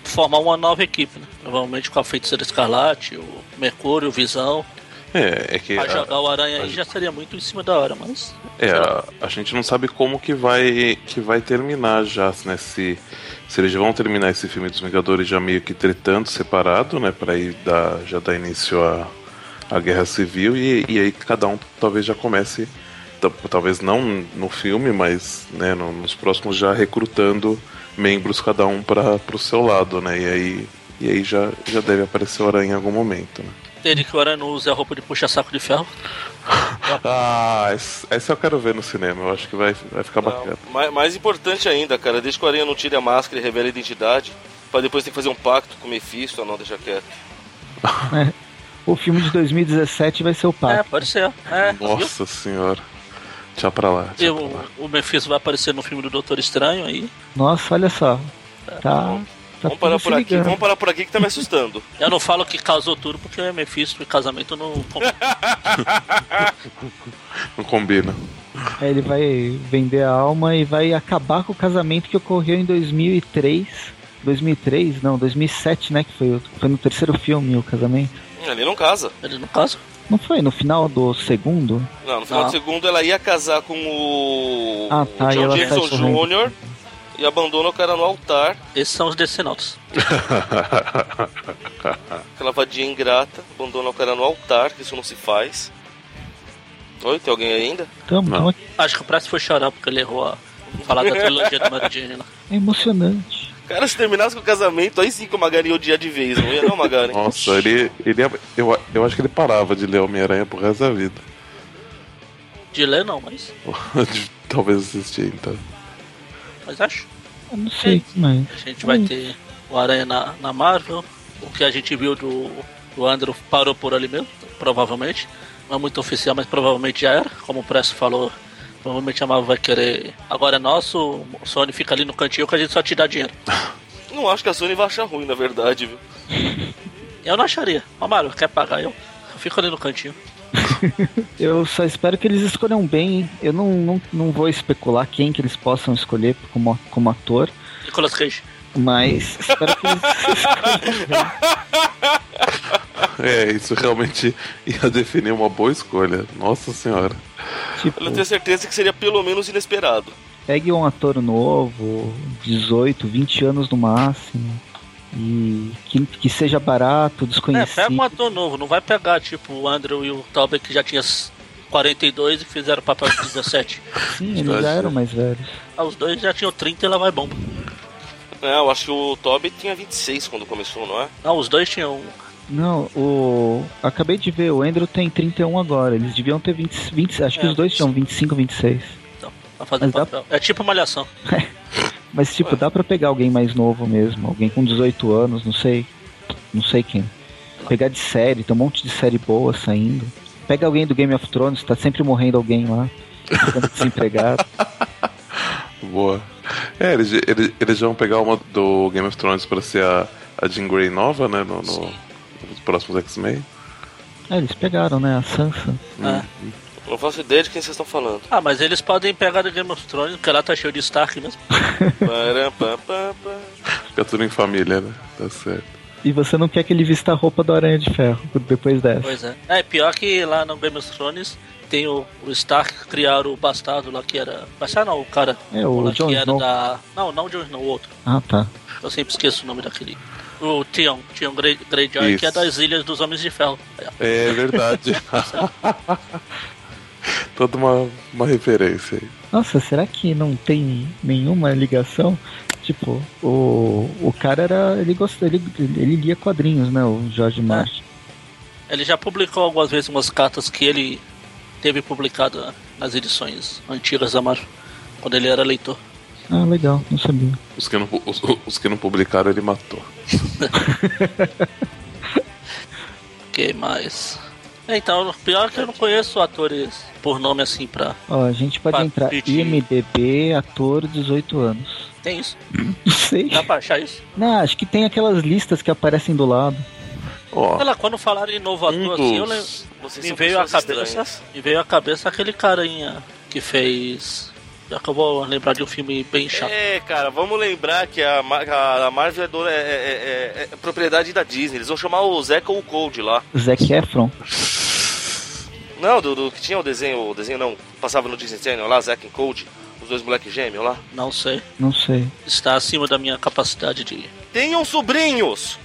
formar uma nova equipe, né? Provavelmente com a Feiticeira Escarlate, o Mercúrio, o Visão. É, é que Pra a, jogar o Aranha a- aí já seria muito em cima da hora, mas. é, a, a gente não sabe como que vai que vai terminar já, né? Se, se eles vão terminar esse filme dos Vingadores já meio que tretando separado, né? Pra ir dar, já dar início à, à guerra civil e, e aí cada um talvez já comece, talvez não no filme, mas né, no- nos próximos já recrutando membros cada um para pro seu lado, né? E aí, e aí já, já deve aparecer o Aranha em algum momento, né? Desde que o Aranha não use a roupa de puxa-saco de ferro. Ah, esse, esse eu quero ver no cinema. Eu acho que vai, vai ficar bacana. Não, mais, mais importante ainda, cara, desde que o Aranha não tire a máscara e revele a identidade, pra depois ter que fazer um pacto com o Mephisto, ou não, deixa quieto. O filme de 2017 vai ser o É, Pacto. pode ser. É, Nossa senhora. Tchau pra lá. E Tchau pra o, lá. o Mephisto vai aparecer no filme do Doutor Estranho aí. Nossa, olha só. Tá. tá vamos parar por aqui, ligando. vamos parar por aqui que tá me assustando. Eu não falo que causou tudo porque é Mephisto e casamento não. Não combina. Aí ele vai vender a alma e vai acabar com o casamento que ocorreu em 2003. 2003? Não, 2007, né? Que foi, o- foi no terceiro filme o casamento. Ele não casa. Ele não casa? Não foi no final do segundo? Não, no final Ah. do segundo ela ia casar com o, Ah, tá, o John correndo. Jr. e abandona o cara no altar. Esses são os decenautas. Aquela vadia ingrata, abandona o cara no altar, que isso não se faz. Oi, tem alguém ainda? Tamo, Não. tamo aqui. Acho que o Presto foi chorar porque ele errou a falar da trilogia da Mary Jane lá. É emocionante. Cara, se terminasse com o casamento, aí sim que o Magari ia odiar de vez, não ia não, Magari? Nossa, ele, ele ia- eu, eu acho que ele parava de ler Homem-Aranha pro resto da vida. De ler não, mas, Talvez assistir, então. mas acho. Eu não sei, mas. A gente vai ter o Aranha na, na Marvel. O que a gente viu do, do Andrew parou por ali mesmo, provavelmente. Não é muito oficial, mas provavelmente já era. Como o Presto falou, provavelmente a Marvel vai querer. Agora é nosso, o Sony fica ali no cantinho que a gente só te dá dinheiro. Não acho que a Sony vai achar ruim, na verdade, viu? Eu não acharia. Ó, Mário, quer pagar eu? Eu fico ali no cantinho. Eu só espero que eles escolham bem. hein? Eu não, não, não vou especular quem que eles possam escolher como, como ator, Nicolas Cage. mas espero que eles escolham bem. É, isso realmente ia definir uma boa escolha. Nossa senhora. Tipo, Eu tenho certeza que seria pelo menos inesperado. pegue um ator novo, 18, 20 anos no máximo. E que, que seja barato, É, desconhecido. pega um ator novo, não vai pegar tipo o Andrew e o Tobey que já tinha 42 e fizeram papel de 17. Sim, eles já eram mais velhos. Ah, os dois já tinham 30 e lá vai bomba. É, eu acho que o Toby tinha 26 quando começou, não é? Não, os dois tinham. Não, o. Acabei de ver, o Andrew tem 31 agora. Eles deviam ter 20. 20 acho que É, os dois tinham 25, 26. Então, pra fazer Mas dá- papel. É tipo malhação. Mas, tipo, dá pra pegar alguém mais novo mesmo. Alguém com 18 anos, não sei. Não sei quem. Pegar de série, tem um monte de série boa saindo. Pega alguém do Game of Thrones, tá sempre morrendo alguém lá. Ficando desempregado. Boa. É, eles, eles, eles vão pegar uma do Game of Thrones pra ser a, a Jean Grey nova, né? No, no- nos próximos X-Men. É, eles pegaram, né? A Sansa. É. Não faço ideia de quem vocês estão falando. Ah, mas eles podem pegar do Game of Thrones, porque lá tá cheio de Stark mesmo. Fica tudo em família, né? Tá certo. E você não quer que ele vista a roupa do Aranha de Ferro depois dessa. Pois é. É, pior que lá no Game of Thrones tem o, o Stark que criaram o bastardo lá que era. Bastardo não, o cara. É, o que era Snow. da. Não, não o Jon Snow, o outro. Ah, tá. Eu sempre esqueço o nome daquele. O Theon, Theon Grey, Greyjoy, que é Isso. das Ilhas dos Homens de Ferro. É. É verdade. Toda uma, uma referência aí. Nossa, será que não tem nenhuma ligação? Tipo, o, o cara era. Ele gostou, ele, ele lia quadrinhos, né? O George Martin. Ele já publicou algumas vezes umas cartas que ele teve publicado nas edições antigas da Marvel, quando ele era leitor. Ah, legal, não sabia. Os que não, os, os que não publicaram, ele matou. que mais? É, então, pior que eu não conheço atores por nome assim pra. Ó, a gente pode Pra entrar pedir. IMDB, ator 18 anos. Tem isso? Não sei. Dá pra achar isso? Não, acho que tem aquelas listas que aparecem do lado. Olha lá, quando falaram em novo ator um assim, eu lembro. Me veio, a cabeça, estranhas. me veio a cabeça aquele carinha que fez. Já que eu vou lembrar de um filme bem chato. É, cara, vamos lembrar que a, a- a Marvel é, dona- é- é- é- é propriedade da Disney. Eles vão chamar o Zeca ou o Cold lá. Zac Efron. Não, do, do que tinha o desenho, o desenho não, passava no Disney Channel lá, Zack e Cold, os dois moleques gêmeos lá. Não sei. Não sei. Está acima da minha capacidade de. Tenham sobrinhos!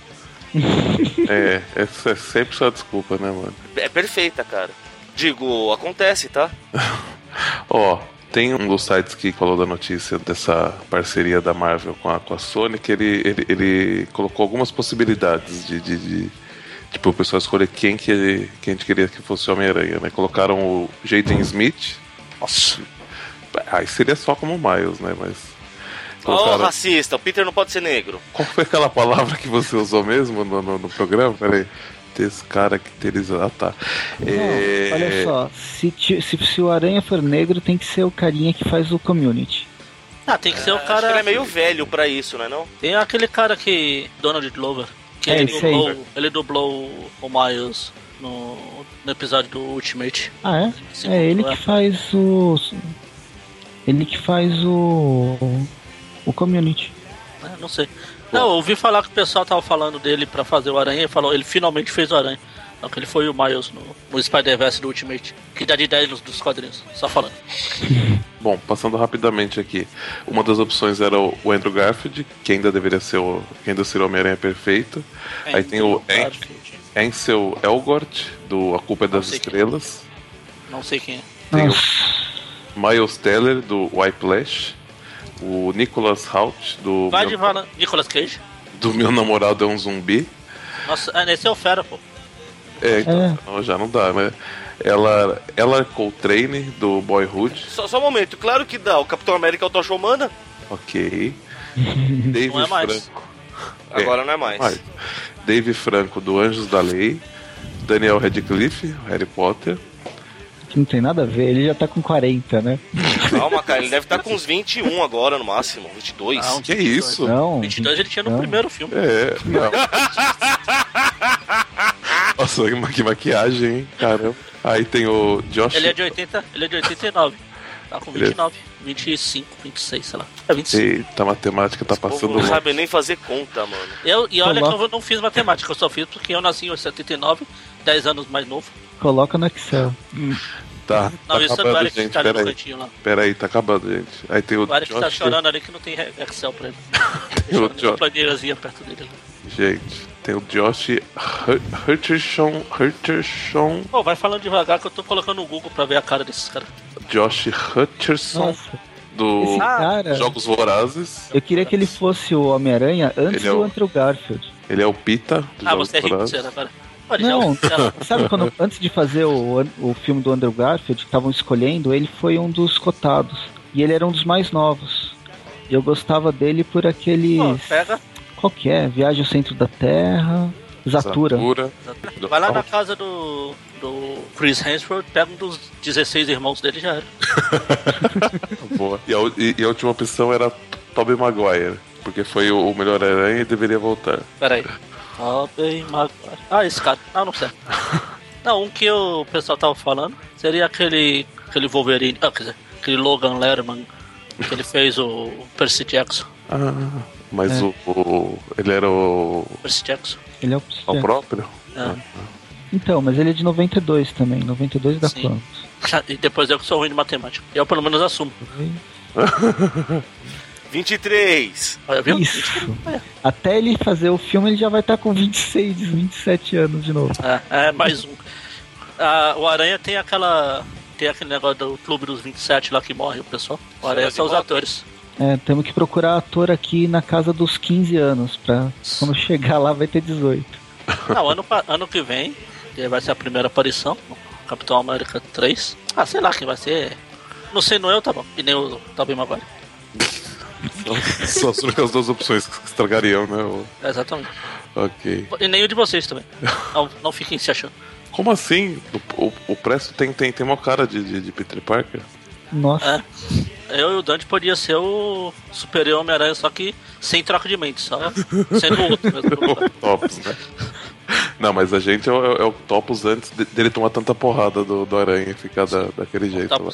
É, essa é sempre sua desculpa, né, mano? É perfeita, cara. Digo, acontece, tá? Ó, tem um dos sites que falou da notícia dessa parceria da Marvel com a, com a Sony que ele, ele, ele colocou algumas possibilidades de, de, de- tipo, o pessoal escolher quem que ele, quem a gente queria que fosse o Homem-Aranha, né? Colocaram o Jaden Smith. Nossa. Aí seria só como o Miles, né? Mas. Ô, Colocaram... racista, o Peter não pode ser negro. Qual foi aquela palavra que você usou mesmo no, no, no programa? Peraí. Descaracterizar. Ah, tá. É, Não, olha só, se, se, se o Aranha for negro, tem que ser o carinha que faz o community. Ah, tem que ser o que cara. ele é meio velho pra isso, não é não? Tem aquele cara que. Donald Glover. Que É, ele, esse aí. dublou, ele dublou o Miles no, no episódio do Ultimate. Ah, é? Sim, é ele é. que faz o. Ele que faz o. O community. É, não sei. Não, eu ouvi falar que o pessoal tava falando dele pra fazer o Aranha e falou, ele finalmente fez o Aranha. Não, que ele foi o Miles no, no Spider-Verse do Ultimate. Que dá de 10 nos, dos quadrinhos. Só falando. Bom, passando rapidamente aqui. Uma das opções era o o Andrew Garfield, que ainda deveria ser o. que ainda seria o Homem-Aranha perfeito. Aí tem o Andrew An- Garfield. Ansel Elgort, do A Culpa é das Não sei quem é. Estrelas. Não sei quem é. Tem o Miles Teller, do Whiplash. O Nicholas Hoult, do. Vai de meu, Vala- Nicolas Cage. do meu namorado é um zumbi. Nossa, ah, esse é o Fera, pô. É, então, não, já não dá, né? Ela, ela Coltrane, do Boyhood. Só, só um momento, claro que dá. O Capitão América é o Tocha Humana, Ok. Dave Não é mais. Franco. agora não é mais. mais. Dave Franco, do Anjos da Lei. Daniel Radcliffe, Harry Potter. Que não tem nada a ver, ele já tá com 40, né? Calma, cara, ele deve estar com uns 21 agora no máximo, 22. Ah, um Que 22. isso? Não, 22 ele tinha no não. primeiro filme. É, não. Nossa, que ma- que maquiagem, hein? Caramba. Aí tem o Josh. Ele é de 80, ele é de 89. Tá com Ele é- 29, 25, 26, sei lá. É 25. Eita, a matemática tá povo passando não mal. sabe nem fazer conta, mano. Eu, e olha Coloca- que eu não fiz matemática, eu só fiz porque eu nasci em 79, 10 anos mais novo. Coloca no Excel. Tá, Não, tá isso é o acabando, Eric que gente. tá ali no cantinho lá. Peraí, tá acabando, gente. Aí tem o, O Eric tá Josh. chorando ali que não tem Excel pra ele. Tem o Josh. planilhazinha perto dele. Gente, tem o Josh Hutcherson. Hutcherson. Pô, vai falando devagar que eu tô colocando no Google pra ver a cara desses caras. Josh Hutcherson, Nossa, do cara. Jogos Vorazes. Eu queria que ele fosse o Homem-Aranha antes é do o- Andrew Garfield. Ele é o Pita do Ah, Jogos você é rico você Não, sabe quando antes de fazer o, o filme do Andrew Garfield, que estavam escolhendo, ele foi um dos cotados. E ele era um dos mais novos. E eu gostava dele por pega, Qual que é? Viagem ao Centro da Terra. Zatura. Zatura. vai lá na casa do, do Chris Hemsworth, pega um dos 16 irmãos dele já era. Boa. E a, e- e a última opção era Tobey Maguire. Porque foi o, o melhor aranha e deveria voltar. Pera Tobey Maguire. Ah, esse cara. Ah, não sei. Não, um que o pessoal tava falando seria aquele, aquele Wolverine. Ah, quer dizer, aquele Logan Lerman que ele fez o Percy Jackson. Ah, mas É. o, o- Ele era o. Percy Jackson. Ele é o o próprio? É. Então, mas ele é de 92 também. 92 da Sim. quanto? E depois eu que sou ruim de matemática. Eu pelo menos assumo. 23. Olha, viu? Isso. Até ele fazer o filme, ele já vai estar com 26, 27 anos de novo. É, é mais um. Ah, o Aranha tem aquela. Tem aquele negócio do clube dos 27 lá que morre o pessoal. O Aranha são os atores. É, temos que procurar ator aqui na casa dos 15 anos, pra quando chegar lá vai ter 18. Não, ano, ano que vem vai ser a primeira aparição. Capitão América 3. Ah, sei lá quem vai ser. Não sei, não eu, tá bom. E nem o Tobey Maguire. São as únicas duas opções que estragariam, né? O- É, exatamente. Ok. E nem o de vocês também. Não, não fiquem se achando. Como assim? O, o, o Presto tem, tem, tem uma cara de, de, de Peter Parker? Nossa, É. Eu e o Dante podia ser o superior Homem-Aranha, só que sem troca de mente, só sendo o outro mesmo. Topos, né? Não, mas a gente é o, é o Topos antes de- dele tomar tanta porrada do, do Aranha e ficar da, daquele jeito Tá, lá.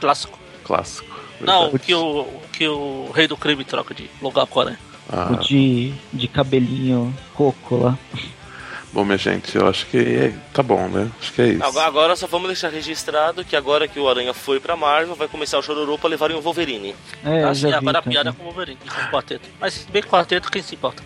clássico. Clássico. Não, o que o, o que o rei do crime troca de lugar com aranha. Ah, o de, de cabelinho coco lá. bom, minha gente, eu acho que é- tá bom, né? Acho que é isso. Agora, agora só vamos deixar registrado que agora que o Aranha foi pra Marvel, vai começar o chororô pra levarem o Wolverine. É, eu assim, já vi agora a piada é com o Wolverine, com o quarteto. Mas bem quarteto, quem se importa?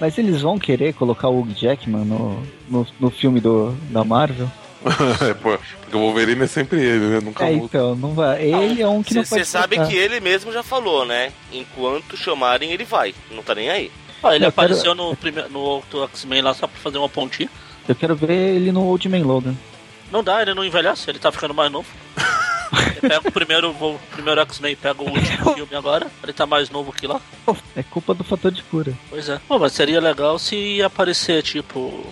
Mas eles vão querer colocar o Hugh Jackman no, no, no filme do, da Marvel? É, porque o Wolverine é sempre ele, né? Nunca É, muda. então, não vai. Ele é um que não Você sabe que ele mesmo já falou, né? Enquanto chamarem, ele vai. Não tá nem aí. Ó, ele Eu quero- apareceu no, primeiro, no outro X-Men lá só pra fazer uma pontinha. Eu quero ver ele no Old Man Logan. Não dá, ele não envelhece, ele tá ficando mais novo. Pega o primeiro, o primeiro X-Men, pega o último filme agora, ele tá mais novo que lá. É culpa do fator de cura. Pois é. Pô, mas seria legal se aparecer, tipo,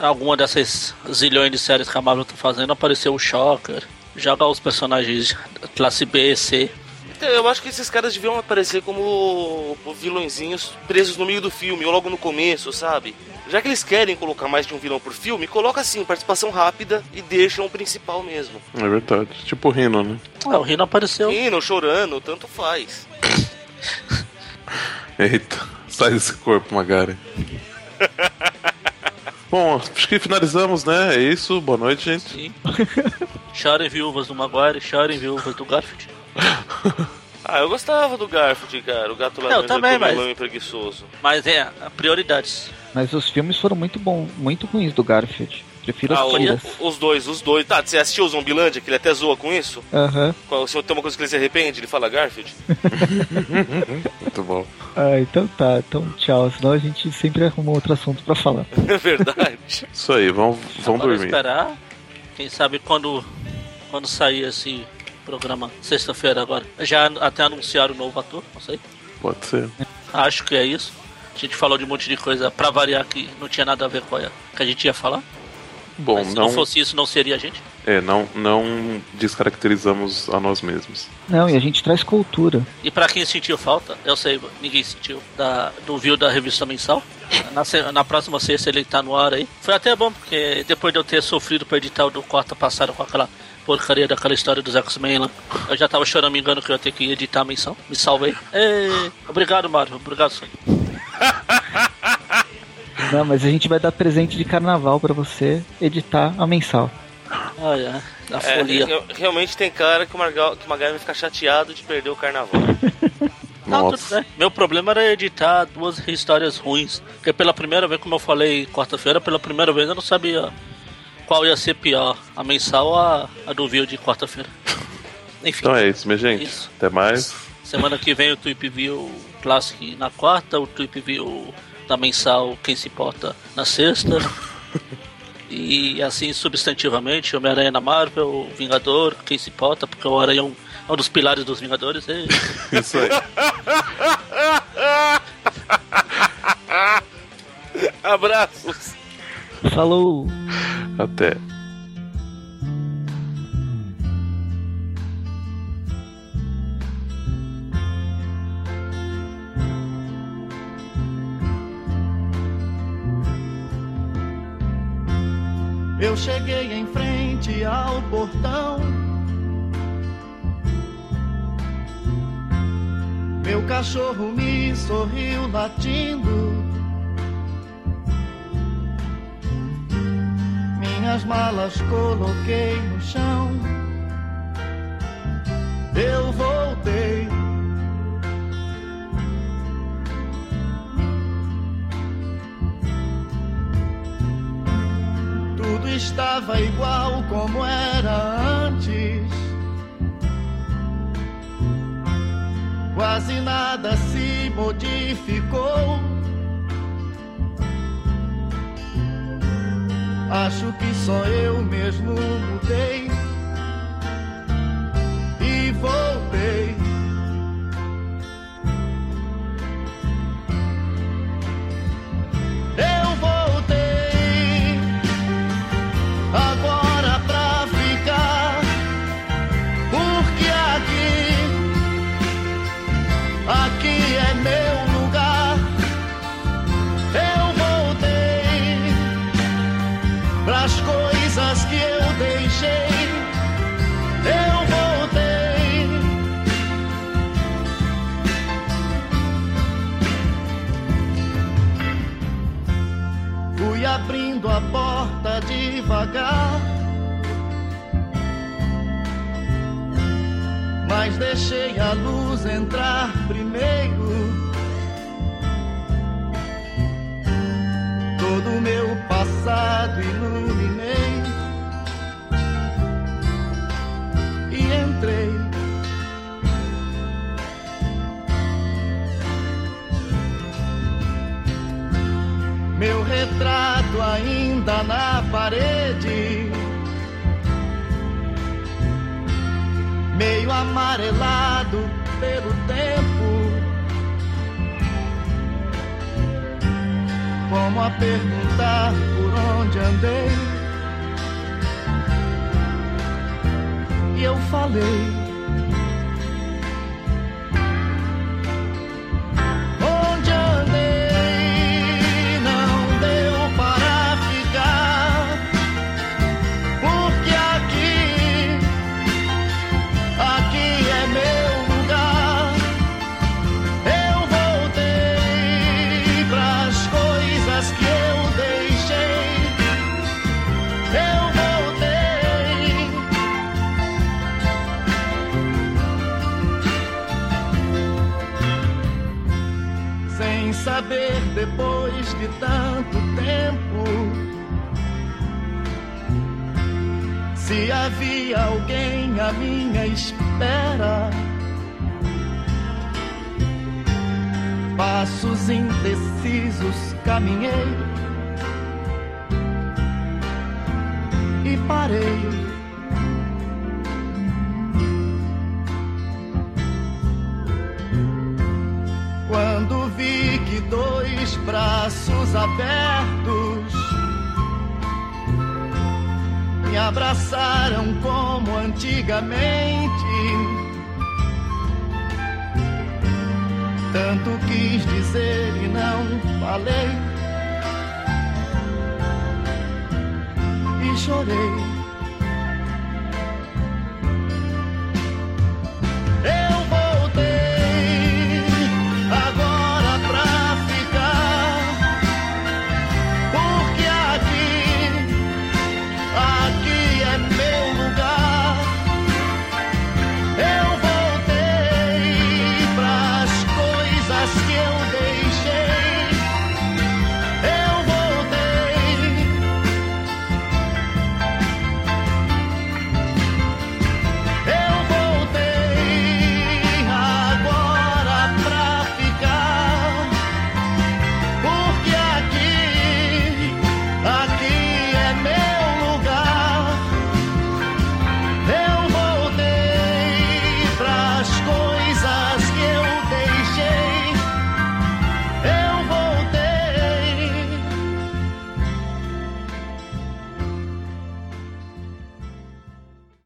alguma dessas zilhões de séries que a Marvel tá fazendo, aparecer o Shocker, jogar os personagens classe B, C. Então, eu acho que esses caras deviam aparecer como vilõezinhos presos no meio do filme, ou logo no começo, sabe? Já que eles querem colocar mais de um vilão por filme, coloca assim, participação rápida e deixam o principal mesmo. É verdade. Tipo o Rino, né? Ah, o Rino apareceu. Rindo, chorando, tanto faz. Eita, sai desse corpo, Magari. Bom, acho que finalizamos, né? É isso. Boa noite, gente. Sim. chorem viúvas do Maguire, chorem viúvas do Garfield. Ah, eu gostava do Garfield, cara. O gato Eu laranja também, mas- e preguiçoso. Mas é, prioridades. Mas os filmes foram muito bons, muito ruins do Garfield. Prefiro Ah, as o- os dois, os dois. Tá, você assistiu o Zombilândia, que ele até zoa com isso? Aham. Qual- Se tem uma coisa que ele se arrepende, ele fala Garfield. Muito bom. Ah, então tá. Então tchau. Senão a gente sempre arruma outro assunto pra falar. É verdade. Isso aí, vamos, vamos dormir. esperar. Quem sabe quando, quando sair esse programa, sexta-feira agora. Já até anunciaram o novo ator, não sei. Pode ser. Acho que é isso. A gente falou de um monte de coisa pra variar que não tinha nada a ver com a que a gente ia falar. Bom, Mas se não, não fosse isso, não seria a gente. é, não, não descaracterizamos a nós mesmos. Não, e a gente traz cultura. E pra quem sentiu falta, eu sei, ninguém sentiu, da, do view da revista mensal. Na, na próxima sexta ele tá no ar aí. Foi até bom, porque depois de eu ter sofrido pra editar o do quarta passada com aquela porcaria daquela história dos X-Men lá, eu já tava chorando, me engano, que eu ia ter que editar a menção. Me salvei. Ê, obrigado, Mário. Obrigado, Sônia. Não, mas a gente vai dar presente de carnaval pra você editar a mensal. Ai, a É, folia. re- realmente tem cara que o Margal, que o vai ficar chateado de perder o carnaval. Não, tudo bem. Meu problema era editar duas histórias ruins. Porque pela primeira vez, como eu falei quarta-feira, pela primeira vez eu não sabia qual ia ser pior, a mensal ou a, a do view de quarta-feira. Enfim, Então é isso, minha gente. Isso. Até mais. semana que vem o Tweep View Classic na quarta, o Tweep View da mensal Quem Se Importa na sexta. E assim substantivamente, Homem-Aranha na Marvel, Vingador, Quem Se Importa, porque o Aranha é um, é um dos pilares dos Vingadores. E... Isso aí. Abraços! Falou! Até. Eu cheguei em frente ao portão. Meu cachorro me sorriu latindo. Minhas malas coloquei no chão. Eu voltei. Estava igual como era antes. Quase nada se modificou. Acho que só eu mesmo mudei devagar. Mas deixei a luz entrar primeiro. Todo o meu passado iluminei. E entrei. Meu retrato ainda na parede. Meio amarelado pelo tempo. Como a perguntar por onde andei. E eu falei. Tanto tempo se havia alguém à minha espera. Passos indecisos caminhei e parei. Braços abertos me abraçaram como antigamente. Tanto quis dizer e não falei. E chorei.